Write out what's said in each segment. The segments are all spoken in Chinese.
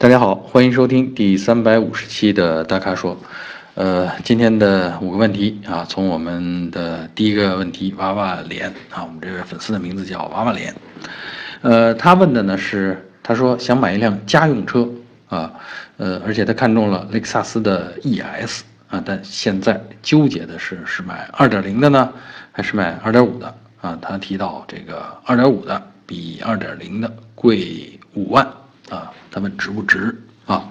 大家好，欢迎收听第三百五十期的大咖说。呃，今天的五个问题啊，从我们的第一个问题，娃娃脸啊，我们这位粉丝的名字叫娃娃脸。呃，他问的呢是，他说想买一辆家用车啊，呃，而且他看中了雷克萨斯的 ES 啊，但现在纠结的是是买二点零的呢，还是买二点五的啊？他提到这个二点五的比二点零的贵五万啊，他问值不值啊？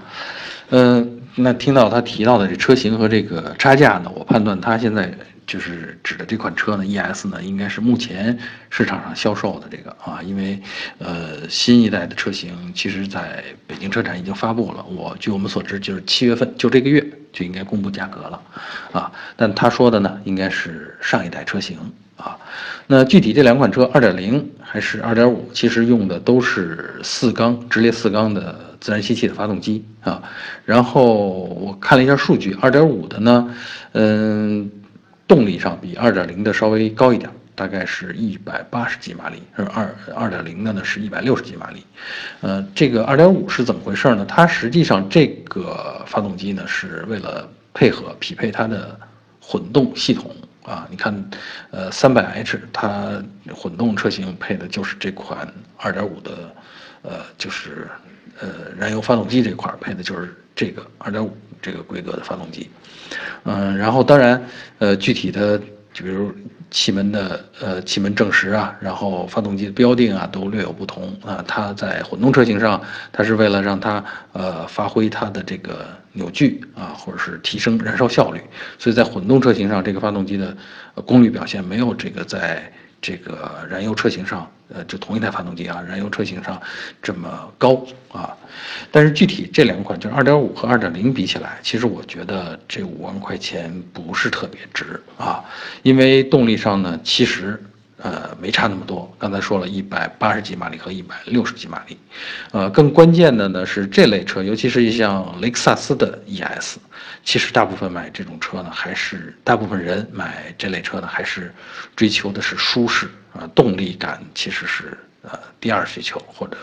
嗯。那听到他提到的这车型和这个差价呢，我判断他现在就是指的这款车呢，ES 呢，应该是目前市场上销售的这个啊，因为呃新一代的车型其实在北京车展已经发布了，我据我们所知就是七月份就这个月就应该公布价格了，啊，但他说的呢应该是上一代车型啊，那具体这两款车二点零还是二点五，其实用的都是四缸直列四缸的。自然吸气的发动机啊，然后我看了一下数据，二点五的呢，嗯，动力上比二点零的稍微高一点，大概是一百八十几马力，而二二点零的呢是一百六十几马力，呃，这个二点五是怎么回事呢？它实际上这个发动机呢是为了配合匹配它的混动系统啊，你看，呃，三百 H 它混动车型配的就是这款二点五的，呃，就是。呃，燃油发动机这块配的就是这个二点五这个规格的发动机，嗯，然后当然，呃，具体的就比如气门的呃气门正时啊，然后发动机的标定啊都略有不同啊。它在混动车型上，它是为了让它呃发挥它的这个扭矩啊，或者是提升燃烧效率，所以在混动车型上，这个发动机的功率表现没有这个在。这个燃油车型上，呃，就同一台发动机啊，燃油车型上这么高啊，但是具体这两款就是二点五和二点零比起来，其实我觉得这五万块钱不是特别值啊，因为动力上呢，其实。呃，没差那么多。刚才说了一百八十几马力和一百六十几马力，呃，更关键的呢是这类车，尤其是一像雷克萨斯的 ES，其实大部分买这种车呢，还是大部分人买这类车呢，还是追求的是舒适啊，动力感其实是呃第二需求，或者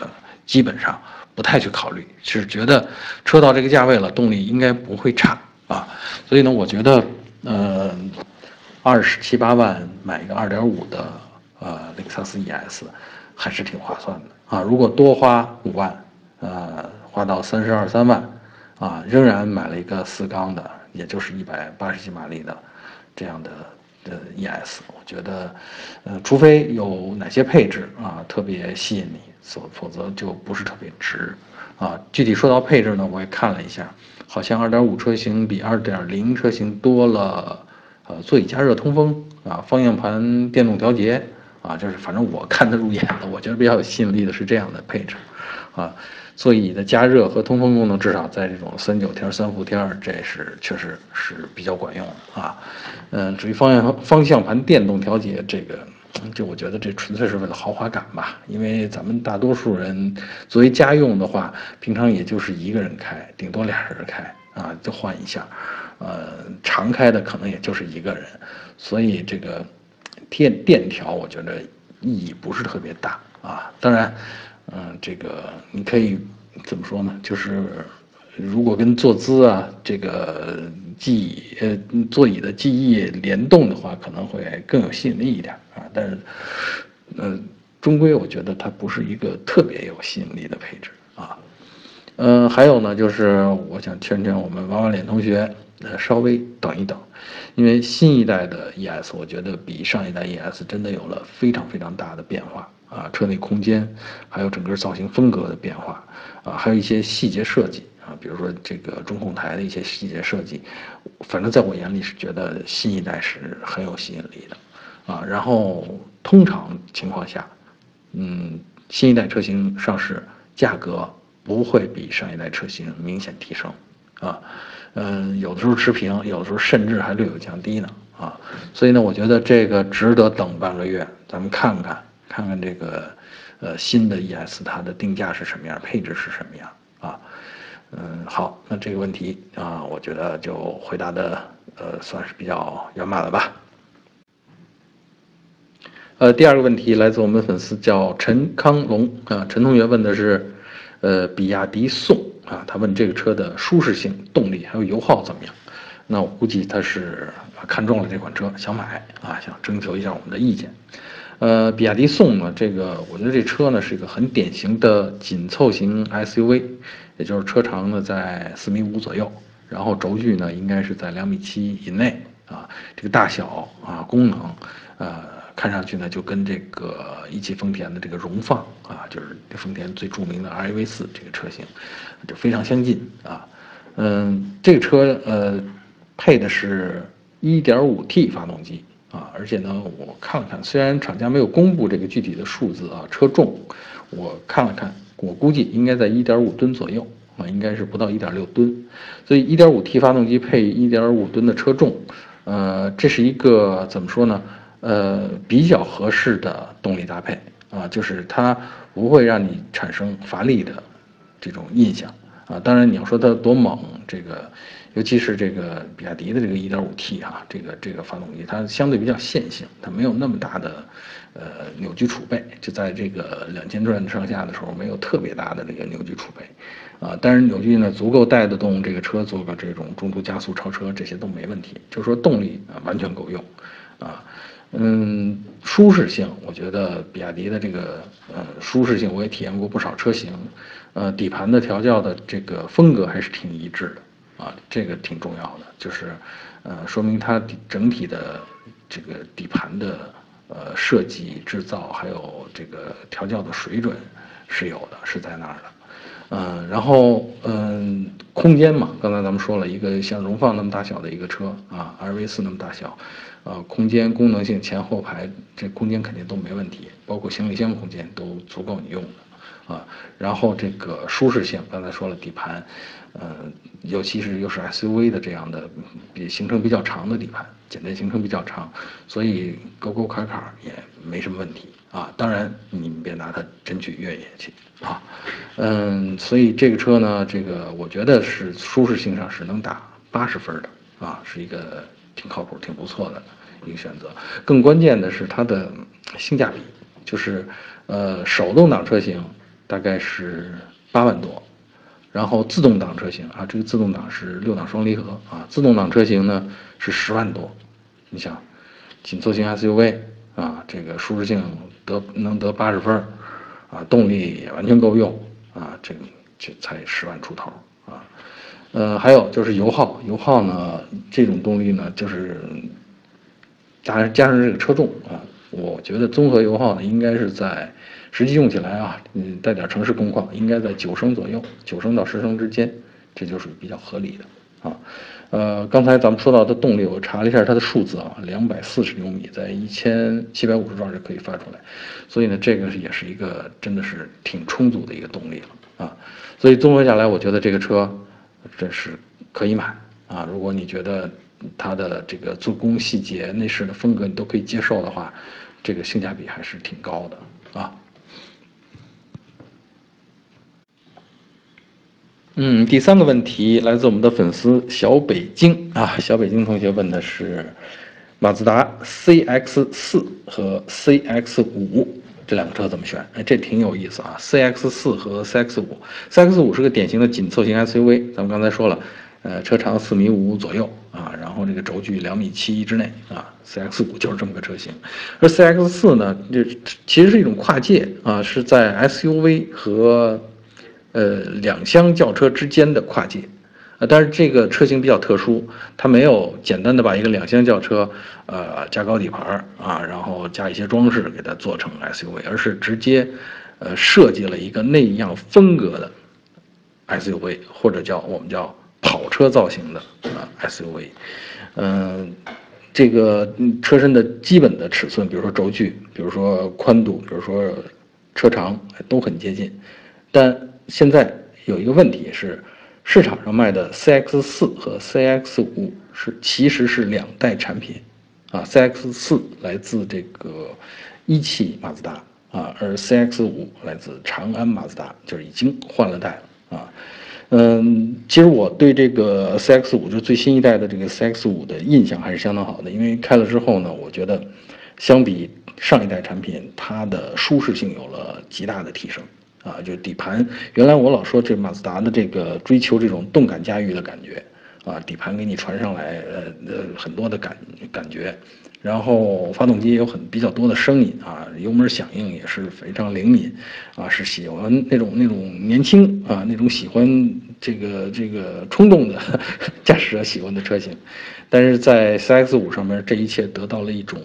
基本上不太去考虑，是觉得车到这个价位了，动力应该不会差啊。所以呢，我觉得呃，二十七八万买一个二点五的。呃，雷克萨斯 ES 还是挺划算的啊！如果多花五万，呃，花到三十二三万，啊，仍然买了一个四缸的，也就是一百八十几马力的这样的的 ES，我觉得，呃，除非有哪些配置啊特别吸引你，否否则就不是特别值啊。具体说到配置呢，我也看了一下，好像二点五车型比二点零车型多了，呃，座椅加热通风啊，方向盘电动调节。啊，就是反正我看得入眼的，我觉得比较有吸引力的是这样的配置，啊，座椅的加热和通风功能，至少在这种三九天、三伏天，这是确实是比较管用啊。嗯，至于方向方向盘电动调节，这个就我觉得这纯粹是为了豪华感吧，因为咱们大多数人作为家用的话，平常也就是一个人开，顶多俩人开啊，就换一下，呃，常开的可能也就是一个人，所以这个。电电调我觉得意义不是特别大啊，当然，嗯，这个你可以怎么说呢？就是如果跟坐姿啊，这个记忆呃座椅的记忆联动的话，可能会更有吸引力一点啊。但是，呃，终归我觉得它不是一个特别有吸引力的配置啊。嗯，还有呢，就是我想劝劝我们娃娃脸同学。呃，稍微等一等，因为新一代的 ES，我觉得比上一代 ES 真的有了非常非常大的变化啊，车内空间，还有整个造型风格的变化啊，还有一些细节设计啊，比如说这个中控台的一些细节设计，反正在我眼里是觉得新一代是很有吸引力的啊。然后通常情况下，嗯，新一代车型上市价格不会比上一代车型明显提升啊。嗯，有的时候持平，有的时候甚至还略有降低呢，啊，所以呢，我觉得这个值得等半个月，咱们看看，看看这个，呃，新的 ES 它的定价是什么样，配置是什么样，啊，嗯，好，那这个问题啊，我觉得就回答的，呃，算是比较圆满了吧。呃，第二个问题来自我们粉丝叫陈康龙啊，陈同学问的是，呃，比亚迪宋。啊，他问这个车的舒适性、动力还有油耗怎么样？那我估计他是看中了这款车，想买啊，想征求一下我们的意见。呃，比亚迪宋呢，这个我觉得这车呢是一个很典型的紧凑型 SUV，也就是车长呢在四米五左右，然后轴距呢应该是在两米七以内啊，这个大小啊功能，呃，看上去呢就跟这个一汽丰田的这个荣放啊，就是丰田最著名的 RAV 四这个车型，就非常相近啊。嗯，这个车呃配的是 1.5T 发动机。啊，而且呢，我看了看，虽然厂家没有公布这个具体的数字啊，车重，我看了看，我估计应该在一点五吨左右啊，应该是不到一点六吨，所以一点五 T 发动机配一点五吨的车重，呃，这是一个怎么说呢？呃，比较合适的动力搭配啊，就是它不会让你产生乏力的这种印象啊。当然，你要说它多猛，这个。尤其是这个比亚迪的这个 1.5T 啊，这个这个发动机它相对比较线性，它没有那么大的呃扭矩储备，就在这个两千转上下的时候没有特别大的这个扭矩储备，啊，但是扭矩呢足够带得动这个车做个这种中途加速超车，这些都没问题，就是说动力啊完全够用，啊，嗯，舒适性我觉得比亚迪的这个呃舒适性我也体验过不少车型，呃底盘的调教的这个风格还是挺一致的。啊，这个挺重要的，就是，呃，说明它整体的这个底盘的呃设计、制造还有这个调教的水准是有的，是在那儿的。嗯，然后嗯，空间嘛，刚才咱们说了一个像荣放那么大小的一个车啊，R V 四那么大小，呃，空间功能性前后排这空间肯定都没问题，包括行李箱空间都足够你用的啊。然后这个舒适性，刚才说了底盘。呃，尤其是又是 SUV 的这样的，比行程比较长的底盘，简单行程比较长，所以沟沟坎坎也没什么问题啊。当然，你们别拿它真去越野去啊。嗯，所以这个车呢，这个我觉得是舒适性上是能打八十分的啊，是一个挺靠谱、挺不错的一个选择。更关键的是它的性价比，就是呃，手动挡车型大概是八万多。然后自动挡车型啊，这个自动挡是六档双离合啊，自动挡车型呢是十万多，你想，紧凑型 SUV 啊，这个舒适性得能得八十分啊，动力也完全够用啊，这个这才十万出头啊，呃，还有就是油耗，油耗呢这种动力呢就是加上加上这个车重啊，我觉得综合油耗呢应该是在。实际用起来啊，嗯，带点城市工况，应该在九升左右，九升到十升之间，这就属于比较合理的啊。呃，刚才咱们说到的动力，我查了一下它的数字啊，两百四十牛米，在一千七百五十转就可以发出来，所以呢，这个也是一个真的是挺充足的一个动力了啊。所以综合下来，我觉得这个车这是可以买啊。如果你觉得它的这个做工细节、内饰的风格你都可以接受的话，这个性价比还是挺高的啊。嗯，第三个问题来自我们的粉丝小北京啊，小北京同学问的是马自达 CX 四和 CX 五这两个车怎么选？哎，这挺有意思啊。CX 四和 CX 五，CX 五是个典型的紧凑型 SUV，咱们刚才说了，呃，车长四米五左右啊，然后这个轴距两米七之内啊，CX 五就是这么个车型。而 CX 四呢，这其实是一种跨界啊，是在 SUV 和呃，两厢轿车之间的跨界，呃，但是这个车型比较特殊，它没有简单的把一个两厢轿车，呃，加高底盘啊，然后加一些装饰给它做成 SUV，而是直接，呃，设计了一个那样风格的 SUV，或者叫我们叫跑车造型的啊 SUV，嗯，这个车身的基本的尺寸，比如说轴距，比如说宽度，比如说车长，都很接近，但现在有一个问题是，市场上卖的 CX 四和 CX 五是其实是两代产品，啊，CX 四来自这个一汽马自达啊，而 CX 五来自长安马自达，就是已经换了代了啊。嗯，其实我对这个 CX 五就最新一代的这个 CX 五的印象还是相当好的，因为开了之后呢，我觉得相比上一代产品，它的舒适性有了极大的提升。啊，就是底盘。原来我老说这马自达的这个追求这种动感驾驭的感觉，啊，底盘给你传上来，呃呃很多的感感觉。然后发动机有很比较多的声音啊，油门响应也是非常灵敏，啊，是喜欢那种那种年轻啊那种喜欢这个这个冲动的 驾驶者喜欢的车型，但是在 CX 五上面这一切得到了一种，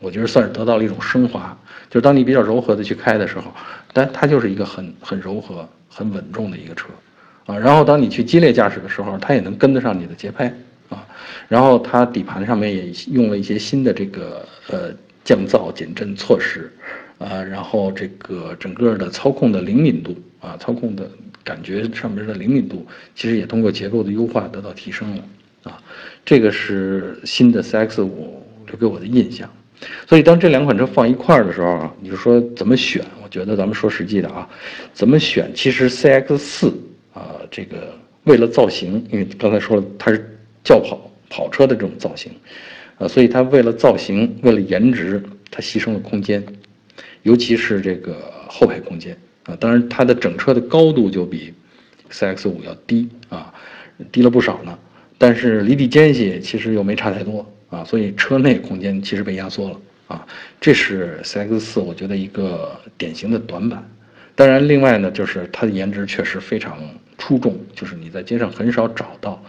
我觉得算是得到了一种升华，就是当你比较柔和的去开的时候，但它就是一个很很柔和很稳重的一个车，啊，然后当你去激烈驾驶的时候，它也能跟得上你的节拍。啊，然后它底盘上面也用了一些新的这个呃降噪减震措施，啊，然后这个整个的操控的灵敏度啊，操控的感觉上面的灵敏度，其实也通过结构的优化得到提升了啊，这个是新的 CX 五留给我的印象。所以当这两款车放一块儿的时候啊，你就说怎么选？我觉得咱们说实际的啊，怎么选？其实 CX 四啊，这个为了造型，因为刚才说了它是。轿跑跑车的这种造型，啊，所以它为了造型，为了颜值，它牺牲了空间，尤其是这个后排空间啊。当然，它的整车的高度就比 CX 五要低啊，低了不少呢。但是离地间隙其实又没差太多啊，所以车内空间其实被压缩了啊。这是 CX 四我觉得一个典型的短板。当然，另外呢，就是它的颜值确实非常出众，就是你在街上很少找到。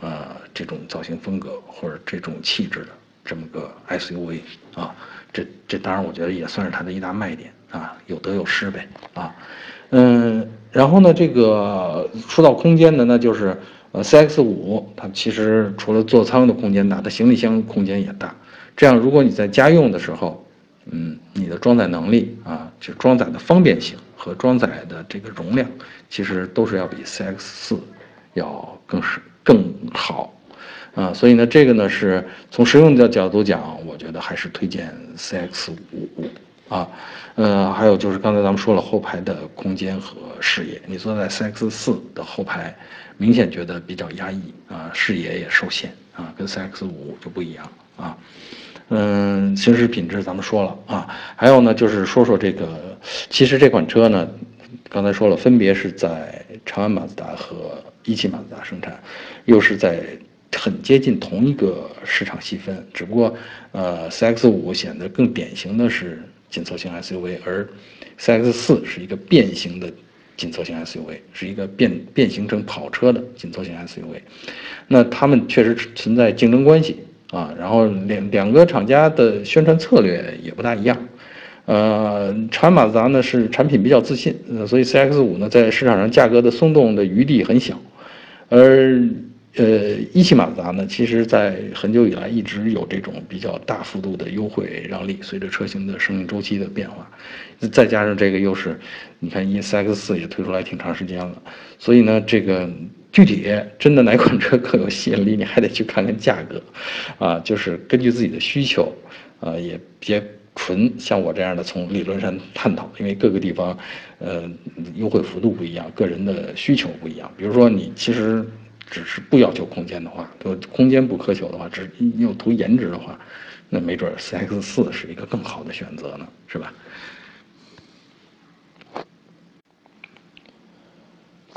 呃，这种造型风格或者这种气质的这么个 SUV 啊，这这当然我觉得也算是它的一大卖点啊，有得有失呗啊，嗯，然后呢，这个说到空间呢，那就是呃 CX 五，它其实除了座舱的空间大，它行李箱空间也大，这样如果你在家用的时候，嗯，你的装载能力啊，就装载的方便性和装载的这个容量，其实都是要比 CX 四要更是。更好，啊，所以呢，这个呢是从实用的角度讲，我觉得还是推荐 CX 五啊，呃，还有就是刚才咱们说了后排的空间和视野，你坐在 CX 四的后排，明显觉得比较压抑啊，视野也受限啊，跟 CX 五就不一样啊，嗯，行驶品质咱们说了啊，还有呢就是说说这个，其实这款车呢，刚才说了，分别是在长安马自达和一汽马自达生产，又是在很接近同一个市场细分，只不过，呃，CX 五显得更典型的是紧凑型 SUV，而 CX 四是一个变形的紧凑型 SUV，是一个变变形成跑车的紧凑型 SUV。那他们确实存在竞争关系啊，然后两两个厂家的宣传策略也不大一样。呃，长安马自达呢是产品比较自信，所以 CX 五呢在市场上价格的松动的余地很小。而，呃，一汽马自达呢，其实在很久以来一直有这种比较大幅度的优惠让利，随着车型的生命周期的变化，再加上这个又是，你看一 CX 四也推出来挺长时间了，所以呢，这个具体真的哪款车更有吸引力，你还得去看看价格，啊，就是根据自己的需求，啊，也别。纯像我这样的从理论上探讨，因为各个地方，呃，优惠幅度不一样，个人的需求不一样。比如说你其实只是不要求空间的话，就空间不苛求的话，只又图颜值的话，那没准 CX 四是一个更好的选择呢，是吧？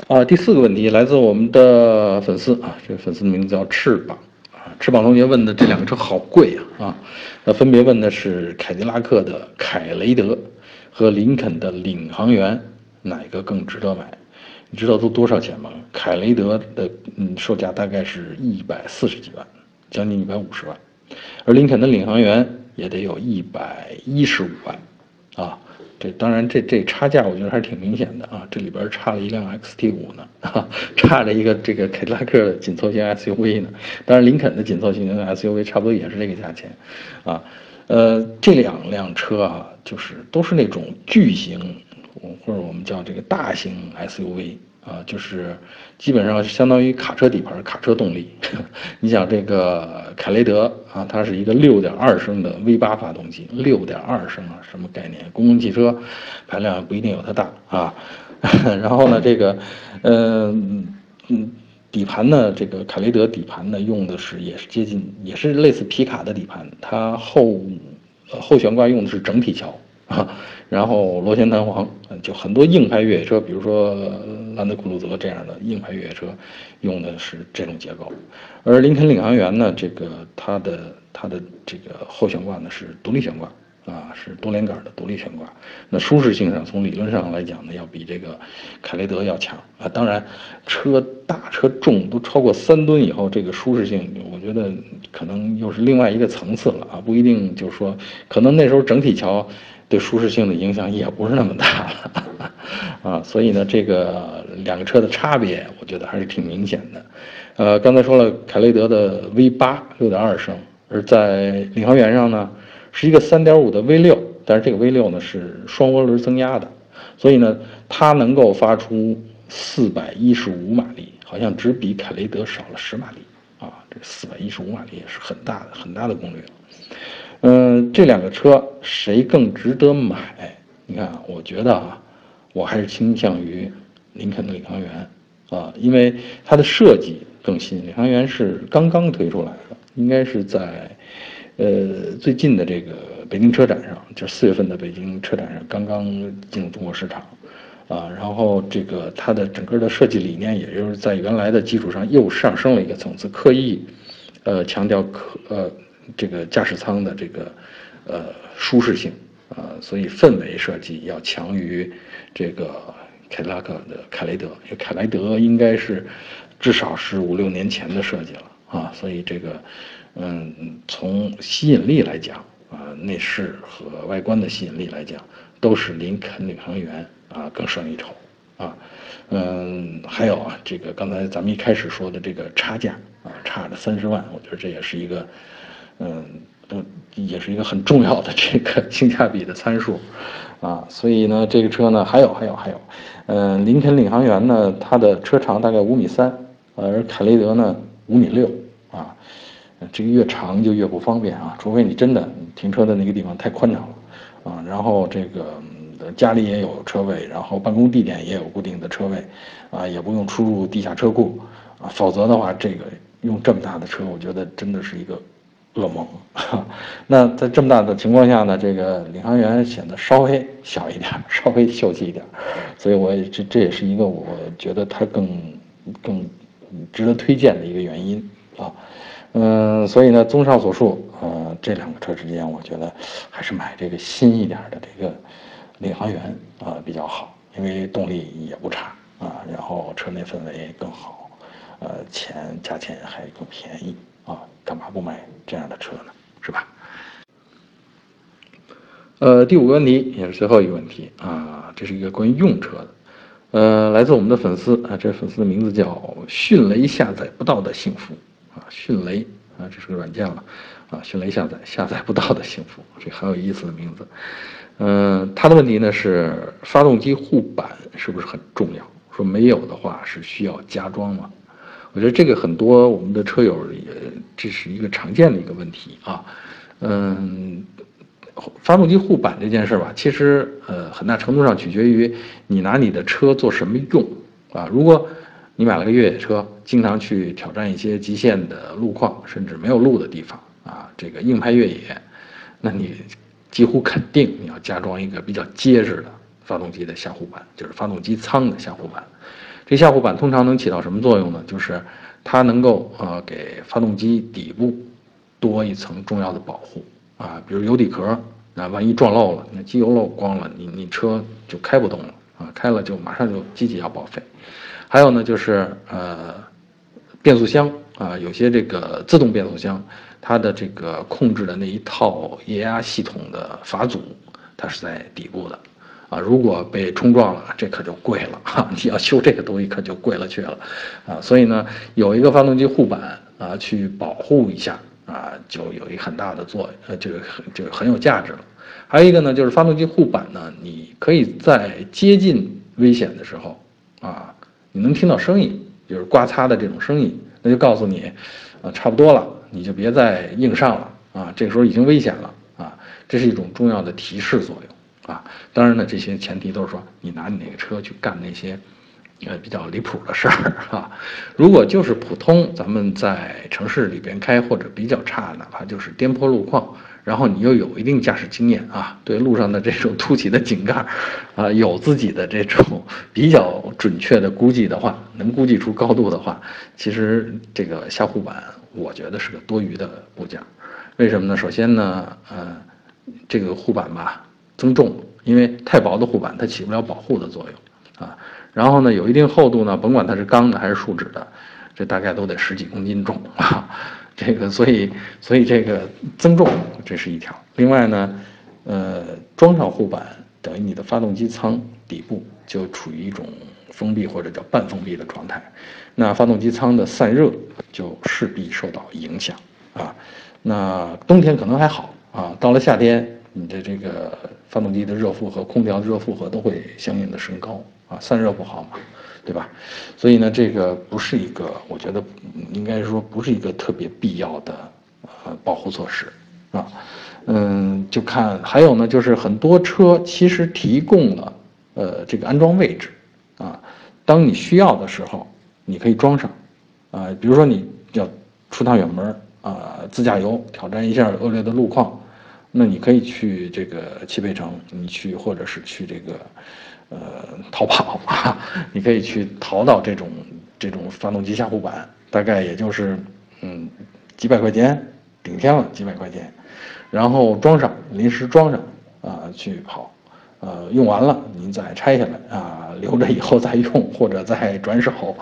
啊，第四个问题来自我们的粉丝啊，这个粉丝名字叫翅膀啊。翅膀同学问的这两个车好贵啊啊，那分别问的是凯迪拉克的凯雷德和林肯的领航员，哪个更值得买？你知道都多少钱吗？凯雷德的嗯售价大概是一百四十几万，将近一百五十万，而林肯的领航员也得有一百一十五万，啊。这当然，这这差价我觉得还是挺明显的啊！这里边差了一辆 XT 五呢，差着一个这个凯迪拉克的紧凑型 SUV 呢。当然，林肯的紧凑型 SUV 差不多也是这个价钱，啊，呃，这两辆车啊，就是都是那种巨型，或者我们叫这个大型 SUV。啊，就是基本上相当于卡车底盘、卡车动力。你想这个凯雷德啊，它是一个六点二升的 V 八发动机，六点二升啊，什么概念？公共汽车排量不一定有它大啊。然后呢，这个，嗯嗯，底盘呢，这个凯雷德底盘呢，用的是也是接近，也是类似皮卡的底盘，它后后悬挂用的是整体桥。啊，然后螺旋弹簧，就很多硬派越野车，比如说兰德酷路泽这样的硬派越野车，用的是这种结构。而林肯领航员呢，这个它的它的这个后悬挂呢是独立悬挂。啊，是多连杆的独立悬挂，那舒适性上从理论上来讲呢，要比这个凯雷德要强啊。当然，车大车重都超过三吨以后，这个舒适性我觉得可能又是另外一个层次了啊，不一定就是说，可能那时候整体桥对舒适性的影响也不是那么大了 啊。所以呢，这个两个车的差别，我觉得还是挺明显的。呃，刚才说了，凯雷德的 V 八六点二升，而在领航员上呢。是一个三点五的 V 六，但是这个 V 六呢是双涡轮增压的，所以呢它能够发出四百一十五马力，好像只比凯雷德少了十马力啊，这四百一十五马力也是很大的很大的功率了。嗯，这两个车谁更值得买？你看，我觉得啊，我还是倾向于林肯的领航员啊，因为它的设计更新，领航员是刚刚推出来的，应该是在。呃，最近的这个北京车展上，就四月份的北京车展上，刚刚进入中国市场，啊，然后这个它的整个的设计理念，也就是在原来的基础上又上升了一个层次，刻意，呃，强调可呃这个驾驶舱的这个呃舒适性，啊，所以氛围设计要强于这个凯迪拉克的凯雷德，因为凯雷德应该是至少是五六年前的设计了啊，所以这个。嗯，从吸引力来讲啊，内饰和外观的吸引力来讲，都是林肯领航员啊更胜一筹啊。嗯，还有啊，这个刚才咱们一开始说的这个差价啊，差了三十万，我觉得这也是一个嗯，嗯也是一个很重要的这个 性价比的参数啊。所以呢，这个车呢，还有还有还有，嗯，林肯领航员呢，它的车长大概五米三，而凯雷德呢五米六啊。这个越长就越不方便啊，除非你真的停车的那个地方太宽敞了啊。然后这个家里也有车位，然后办公地点也有固定的车位，啊，也不用出入地下车库啊。否则的话，这个用这么大的车，我觉得真的是一个噩梦。那在这么大的情况下呢，这个领航员显得稍微小一点，稍微秀气一点，所以我也这这也是一个我觉得它更更值得推荐的一个原因啊。嗯，所以呢，综上所述，呃，这两个车之间，我觉得还是买这个新一点的这个领航员啊比较好，因为动力也不差啊，然后车内氛围更好，呃，钱价钱还更便宜，干嘛不买这样的车呢？是吧？呃，第五个问题也是最后一个问题啊，这是一个关于用车的，呃，来自我们的粉丝啊，这粉丝的名字叫迅雷下载不到的幸福。啊，迅雷啊，这是个软件了，啊，迅雷下载下载不到的幸福，这很有意思的名字。嗯，他的问题呢是发动机护板是不是很重要？说没有的话是需要加装吗？我觉得这个很多我们的车友也这是一个常见的一个问题啊。嗯，发动机护板这件事吧，其实呃很大程度上取决于你拿你的车做什么用啊。如果你买了个越野车，经常去挑战一些极限的路况，甚至没有路的地方啊，这个硬派越野，那你几乎肯定你要加装一个比较结实的发动机的下护板，就是发动机舱的下护板。这下护板通常能起到什么作用呢？就是它能够呃给发动机底部多一层重要的保护啊，比如油底壳，那万一撞漏了，那机油漏光了，你你车就开不动了啊，开了就马上就机器要报废。还有呢，就是呃，变速箱啊，有些这个自动变速箱，它的这个控制的那一套液压系统的阀组，它是在底部的，啊，如果被冲撞了，这可就贵了哈，你要修这个东西可就贵了去了，啊，所以呢，有一个发动机护板啊，去保护一下啊，就有一个很大的作用，呃，就很就很有价值了。还有一个呢，就是发动机护板呢，你可以在接近危险的时候啊。你能听到声音，就是刮擦的这种声音，那就告诉你，啊，差不多了，你就别再硬上了啊，这个时候已经危险了啊，这是一种重要的提示作用啊。当然呢，这些前提都是说你拿你那个车去干那些，呃，比较离谱的事儿 啊。如果就是普通咱们在城市里边开或者比较差，哪怕就是颠簸路况，然后你又有一定驾驶经验啊，对路上的这种凸起的井盖，啊，有自己的这种比较准确的估计的话，能估计出高度的话，其实这个下护板我觉得是个多余的部件。为什么呢？首先呢，呃，这个护板吧增重，因为太薄的护板它起不了保护的作用啊。然后呢，有一定厚度呢，甭管它是钢的还是树脂的，这大概都得十几公斤重啊。这个，所以，所以这个增重，这是一条。另外呢，呃，装上护板，等于你的发动机舱底部就处于一种封闭或者叫半封闭的状态，那发动机舱的散热就势必受到影响啊。那冬天可能还好啊，到了夏天，你的这个发动机的热负荷、空调的热负荷都会相应的升高啊，散热不好嘛。对吧？所以呢，这个不是一个，我觉得应该说不是一个特别必要的呃保护措施啊。嗯，就看还有呢，就是很多车其实提供了呃这个安装位置啊，当你需要的时候，你可以装上啊。比如说你要出趟远门啊，自驾游挑战一下恶劣的路况，那你可以去这个汽配城，你去或者是去这个。呃，逃跑啊！你可以去淘到这种这种发动机下护板，大概也就是嗯几百块钱，顶天了几百块钱，然后装上临时装上啊去跑，呃用完了您再拆下来啊留着以后再用或者再转手，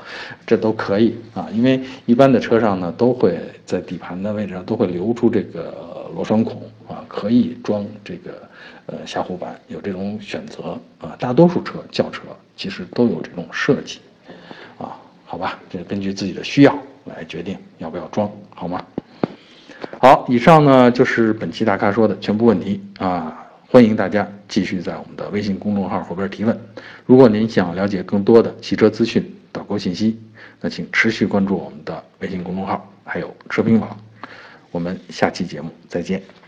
这都可以啊。因为一般的车上呢都会在底盘的位置上都会留出这个螺栓孔啊，可以装这个。呃，下护板有这种选择啊，大多数车轿车其实都有这种设计，啊，好吧，这根据自己的需要来决定要不要装，好吗？好，以上呢就是本期大咖说的全部问题啊，欢迎大家继续在我们的微信公众号后边提问。如果您想了解更多的汽车资讯、导购信息，那请持续关注我们的微信公众号，还有车评网。我们下期节目再见。